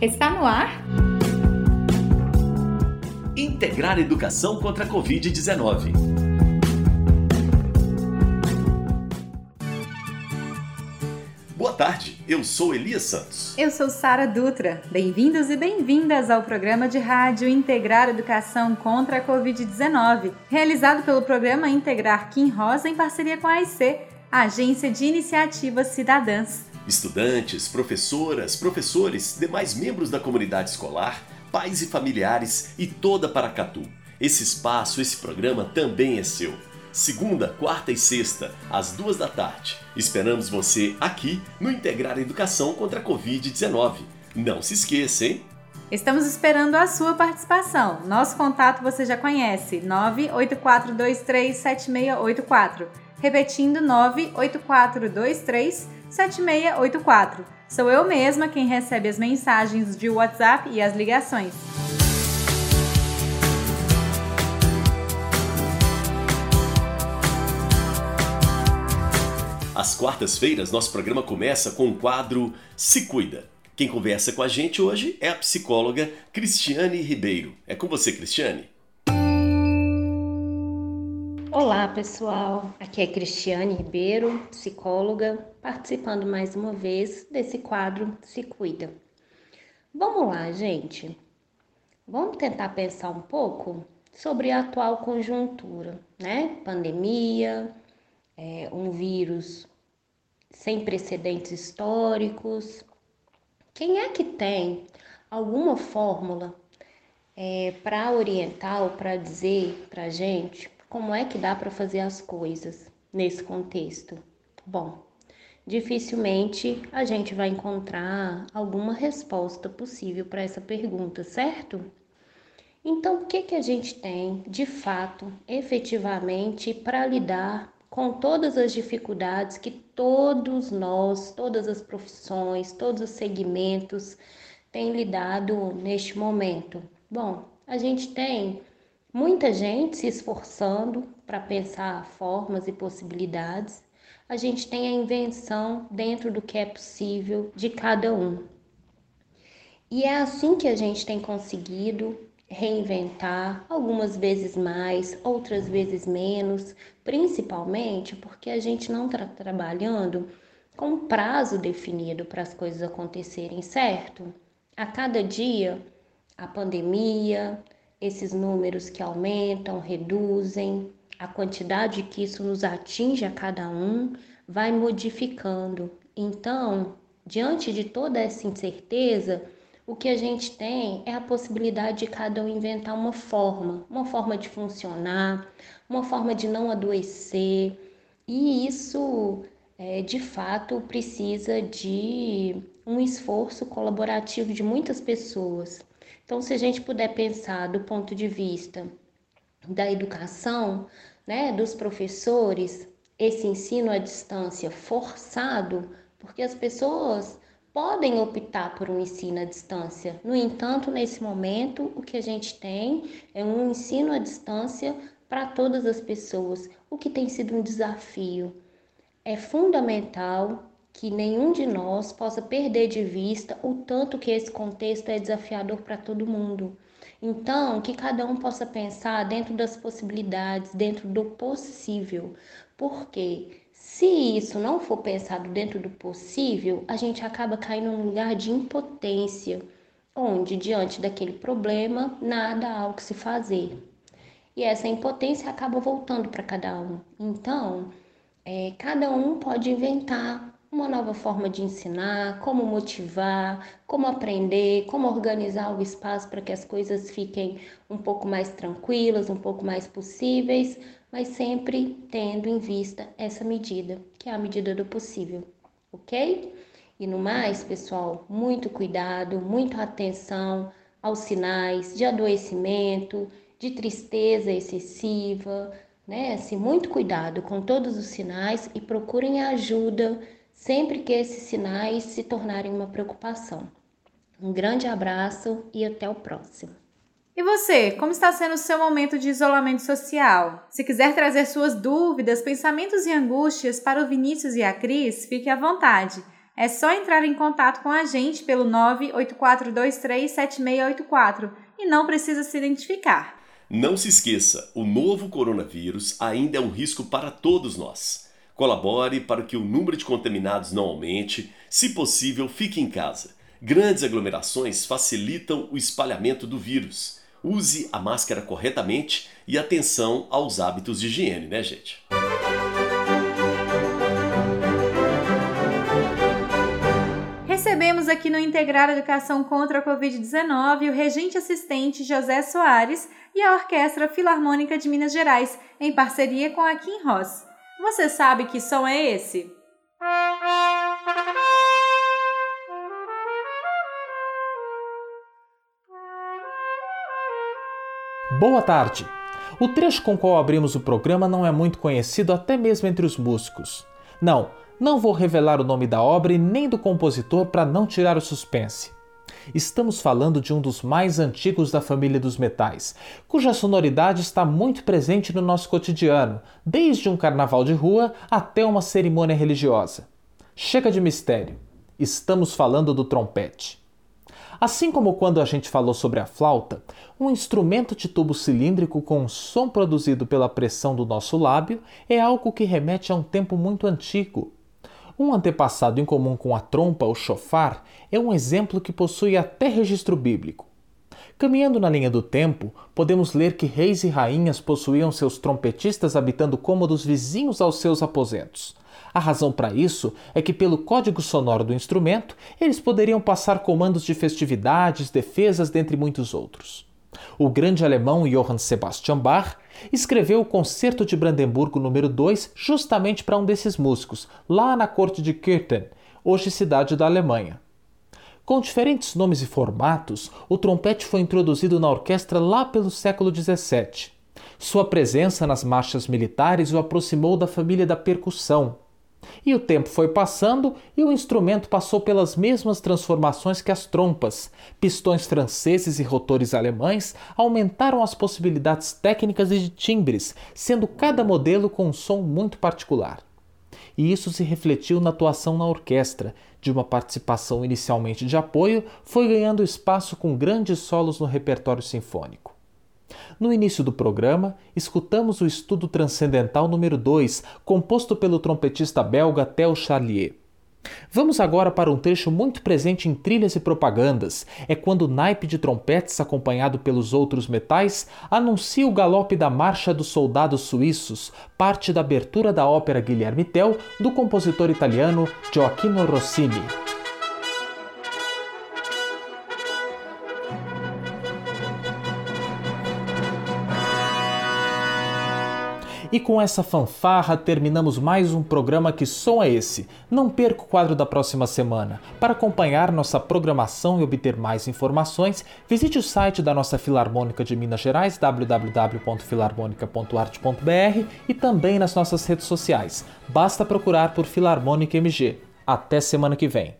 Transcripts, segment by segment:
Está no ar? Integrar Educação contra a Covid-19. Boa tarde, eu sou Elias Santos. Eu sou Sara Dutra. Bem-vindos e bem-vindas ao programa de rádio Integrar Educação contra a Covid-19, realizado pelo programa Integrar Kim Rosa em parceria com a AIC, a Agência de Iniciativas Cidadãs. Estudantes, professoras, professores, demais membros da comunidade escolar, pais e familiares e toda Paracatu. Esse espaço, esse programa também é seu. Segunda, quarta e sexta, às duas da tarde. Esperamos você aqui no Integrar Educação contra a Covid-19. Não se esqueça, hein? Estamos esperando a sua participação. Nosso contato você já conhece: 984237684. Repetindo, 98423 7684. Sou eu mesma quem recebe as mensagens de WhatsApp e as ligações. Às quartas-feiras, nosso programa começa com o quadro Se Cuida. Quem conversa com a gente hoje é a psicóloga Cristiane Ribeiro. É com você, Cristiane. Olá, pessoal. Aqui é Cristiane Ribeiro, psicóloga, participando mais uma vez desse quadro Se Cuida. Vamos lá, gente. Vamos tentar pensar um pouco sobre a atual conjuntura, né? Pandemia, é, um vírus sem precedentes históricos. Quem é que tem alguma fórmula é, para orientar ou para dizer para gente como é que dá para fazer as coisas nesse contexto? Bom, dificilmente a gente vai encontrar alguma resposta possível para essa pergunta, certo? Então, o que, que a gente tem de fato, efetivamente, para lidar com todas as dificuldades que todos nós, todas as profissões, todos os segmentos têm lidado neste momento? Bom, a gente tem Muita gente se esforçando para pensar formas e possibilidades. A gente tem a invenção dentro do que é possível de cada um. E é assim que a gente tem conseguido reinventar, algumas vezes mais, outras vezes menos, principalmente porque a gente não está trabalhando com um prazo definido para as coisas acontecerem, certo? A cada dia, a pandemia, esses números que aumentam, reduzem, a quantidade que isso nos atinge a cada um vai modificando. Então, diante de toda essa incerteza, o que a gente tem é a possibilidade de cada um inventar uma forma, uma forma de funcionar, uma forma de não adoecer, e isso é, de fato precisa de um esforço colaborativo de muitas pessoas. Então, se a gente puder pensar do ponto de vista da educação, né, dos professores, esse ensino à distância forçado, porque as pessoas podem optar por um ensino à distância. No entanto, nesse momento, o que a gente tem é um ensino à distância para todas as pessoas, o que tem sido um desafio. É fundamental que nenhum de nós possa perder de vista o tanto que esse contexto é desafiador para todo mundo. Então, que cada um possa pensar dentro das possibilidades, dentro do possível, porque se isso não for pensado dentro do possível, a gente acaba caindo num lugar de impotência, onde diante daquele problema nada há o que se fazer. E essa impotência acaba voltando para cada um. Então, é, cada um pode inventar uma nova forma de ensinar, como motivar, como aprender, como organizar o espaço para que as coisas fiquem um pouco mais tranquilas, um pouco mais possíveis, mas sempre tendo em vista essa medida, que é a medida do possível, ok? E no mais, pessoal, muito cuidado, muita atenção aos sinais de adoecimento, de tristeza excessiva, né? Assim, muito cuidado com todos os sinais e procurem ajuda sempre que esses sinais se tornarem uma preocupação. Um grande abraço e até o próximo. E você, como está sendo o seu momento de isolamento social? Se quiser trazer suas dúvidas, pensamentos e angústias para o Vinícius e a Cris, fique à vontade. É só entrar em contato com a gente pelo 984237684 e não precisa se identificar. Não se esqueça, o novo coronavírus ainda é um risco para todos nós. Colabore para que o número de contaminados não aumente, se possível, fique em casa. Grandes aglomerações facilitam o espalhamento do vírus. Use a máscara corretamente e atenção aos hábitos de higiene, né, gente? Recebemos aqui no Integrar Educação contra a Covid-19 o regente assistente José Soares e a Orquestra Filarmônica de Minas Gerais, em parceria com a Kim Ross. Você sabe que som é esse? Boa tarde! O trecho com o qual abrimos o programa não é muito conhecido até mesmo entre os músicos. Não, não vou revelar o nome da obra e nem do compositor para não tirar o suspense. Estamos falando de um dos mais antigos da família dos metais, cuja sonoridade está muito presente no nosso cotidiano, desde um carnaval de rua até uma cerimônia religiosa. Chega de mistério. Estamos falando do trompete. Assim como quando a gente falou sobre a flauta, um instrumento de tubo cilíndrico com som produzido pela pressão do nosso lábio é algo que remete a um tempo muito antigo. Um antepassado em comum com a trompa ou chofar é um exemplo que possui até registro bíblico. Caminhando na linha do tempo, podemos ler que reis e rainhas possuíam seus trompetistas habitando cômodos vizinhos aos seus aposentos. A razão para isso é que, pelo código sonoro do instrumento, eles poderiam passar comandos de festividades, defesas, dentre muitos outros. O grande alemão Johann Sebastian Bach escreveu o Concerto de Brandemburgo número 2 justamente para um desses músicos, lá na corte de Kürten, hoje cidade da Alemanha. Com diferentes nomes e formatos, o trompete foi introduzido na orquestra lá pelo século XVII. Sua presença nas marchas militares o aproximou da família da percussão, e o tempo foi passando e o instrumento passou pelas mesmas transformações que as trompas. Pistões franceses e rotores alemães aumentaram as possibilidades técnicas e de timbres, sendo cada modelo com um som muito particular. E isso se refletiu na atuação na orquestra, de uma participação inicialmente de apoio, foi ganhando espaço com grandes solos no repertório sinfônico. No início do programa, escutamos o estudo transcendental número 2, composto pelo trompetista belga Theo Charlier. Vamos agora para um trecho muito presente em trilhas e propagandas. É quando o naipe de trompetes, acompanhado pelos outros metais, anuncia o galope da Marcha dos Soldados Suíços, parte da abertura da ópera Guilherme Tell do compositor italiano Gioacchino Rossini. E com essa fanfarra terminamos mais um programa Que Som é Esse? Não perca o quadro da próxima semana. Para acompanhar nossa programação e obter mais informações, visite o site da nossa Filarmônica de Minas Gerais, www.filarmonica.art.br e também nas nossas redes sociais. Basta procurar por Filarmônica MG. Até semana que vem.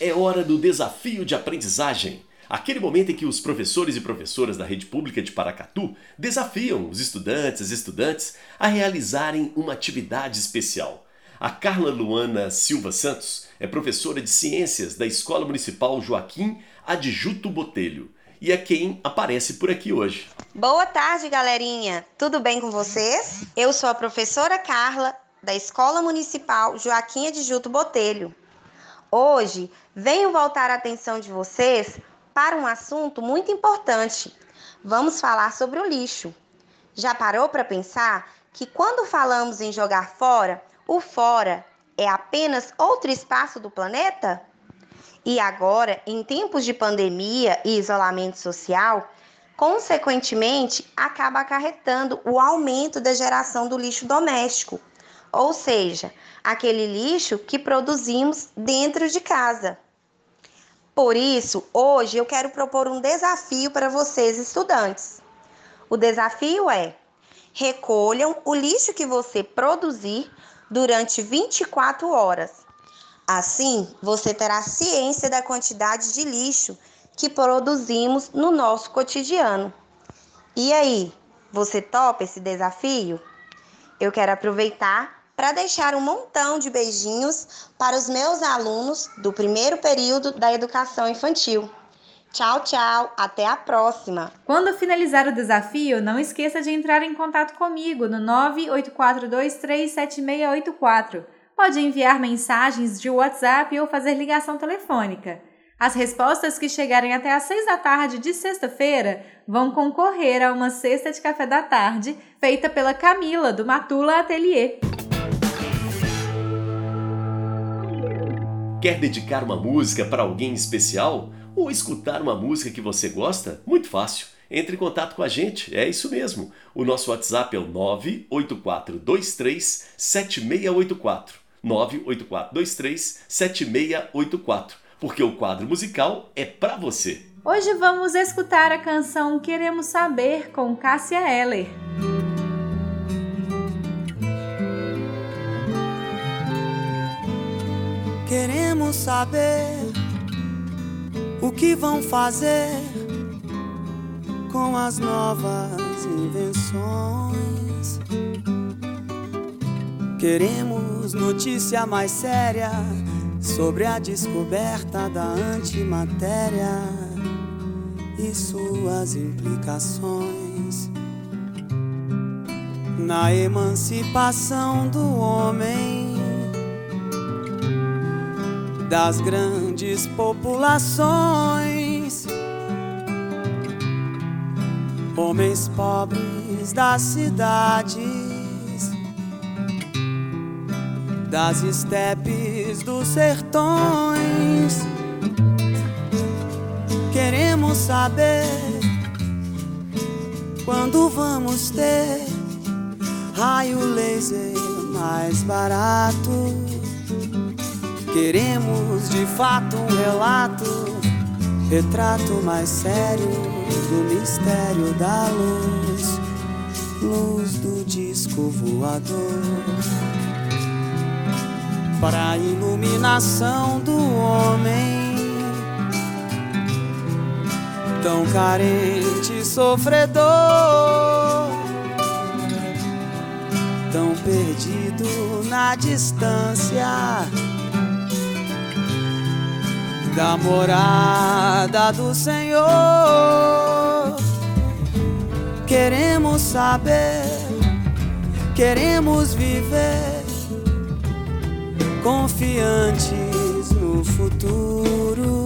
É hora do desafio de aprendizagem. Aquele momento em que os professores e professoras da rede pública de Paracatu desafiam os estudantes e estudantes a realizarem uma atividade especial. A Carla Luana Silva Santos é professora de ciências da Escola Municipal Joaquim Adjuto Botelho e é quem aparece por aqui hoje. Boa tarde, galerinha. Tudo bem com vocês? Eu sou a professora Carla da Escola Municipal Joaquim Adjuto Botelho. Hoje venho voltar a atenção de vocês para um assunto muito importante. Vamos falar sobre o lixo. Já parou para pensar que quando falamos em jogar fora, o fora é apenas outro espaço do planeta? E agora, em tempos de pandemia e isolamento social, consequentemente acaba acarretando o aumento da geração do lixo doméstico, ou seja, aquele lixo que produzimos dentro de casa. Por isso, hoje eu quero propor um desafio para vocês, estudantes. O desafio é: recolham o lixo que você produzir durante 24 horas. Assim, você terá ciência da quantidade de lixo que produzimos no nosso cotidiano. E aí, você topa esse desafio? Eu quero aproveitar para deixar um montão de beijinhos para os meus alunos do primeiro período da educação infantil. Tchau, tchau, até a próxima. Quando finalizar o desafio, não esqueça de entrar em contato comigo no 984237684. Pode enviar mensagens de WhatsApp ou fazer ligação telefônica. As respostas que chegarem até às 6 da tarde de sexta-feira vão concorrer a uma cesta de café da tarde feita pela Camila, do Matula Atelier. Quer dedicar uma música para alguém especial? Ou escutar uma música que você gosta? Muito fácil. Entre em contato com a gente, é isso mesmo. O nosso WhatsApp é o 98423 7684. 98423 7684 porque o quadro musical é para você. Hoje vamos escutar a canção Queremos Saber com Cássia Eller. Queremos saber o que vão fazer com as novas invenções. Queremos notícia mais séria sobre a descoberta da antimatéria e suas implicações na emancipação do homem das grandes populações, homens pobres das cidades das estepes dos sertões. Queremos saber quando vamos ter raio laser mais barato. Queremos de fato um relato, retrato mais sério do mistério da luz, luz do disco voador. Para a iluminação do homem, tão carente, sofredor, tão perdido na distância da morada do Senhor. Queremos saber, queremos viver confiantes no futuro.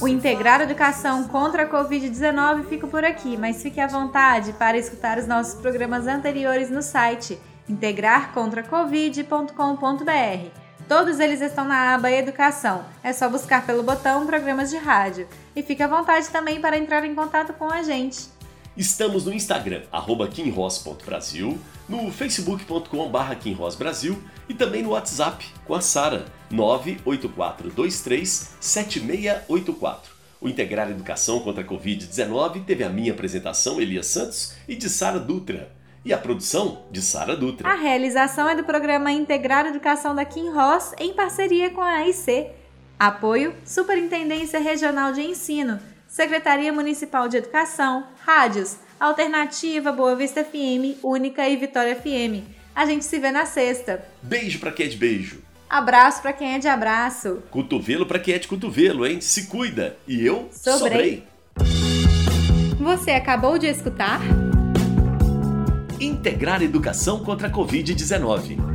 O Integrar Educação contra a Covid-19 fica por aqui, mas fique à vontade para escutar os nossos programas anteriores no site integrarcontracovid.com.br. Todos eles estão na aba Educação. É só buscar pelo botão Programas de Rádio. E fique à vontade também para entrar em contato com a gente. Estamos no Instagram, kimross.brasil, no facebook.com.br kimrossbrasil e também no WhatsApp com a Sara, 984237684. O Integrar Educação contra a Covid-19 teve a minha apresentação, Elias Santos, e de Sara Dutra. E a produção de Sara Dutra. A realização é do programa Integrar Educação da Kim Ross em parceria com a AIC. Apoio Superintendência Regional de Ensino Secretaria Municipal de Educação, rádios, Alternativa, Boa Vista FM, Única e Vitória FM. A gente se vê na sexta. Beijo para quem é de beijo. Abraço para quem é de abraço. Cotovelo para quem é de cotovelo, hein? Se cuida. E eu sobrei. sobrei. Você acabou de escutar? Integrar Educação contra a Covid-19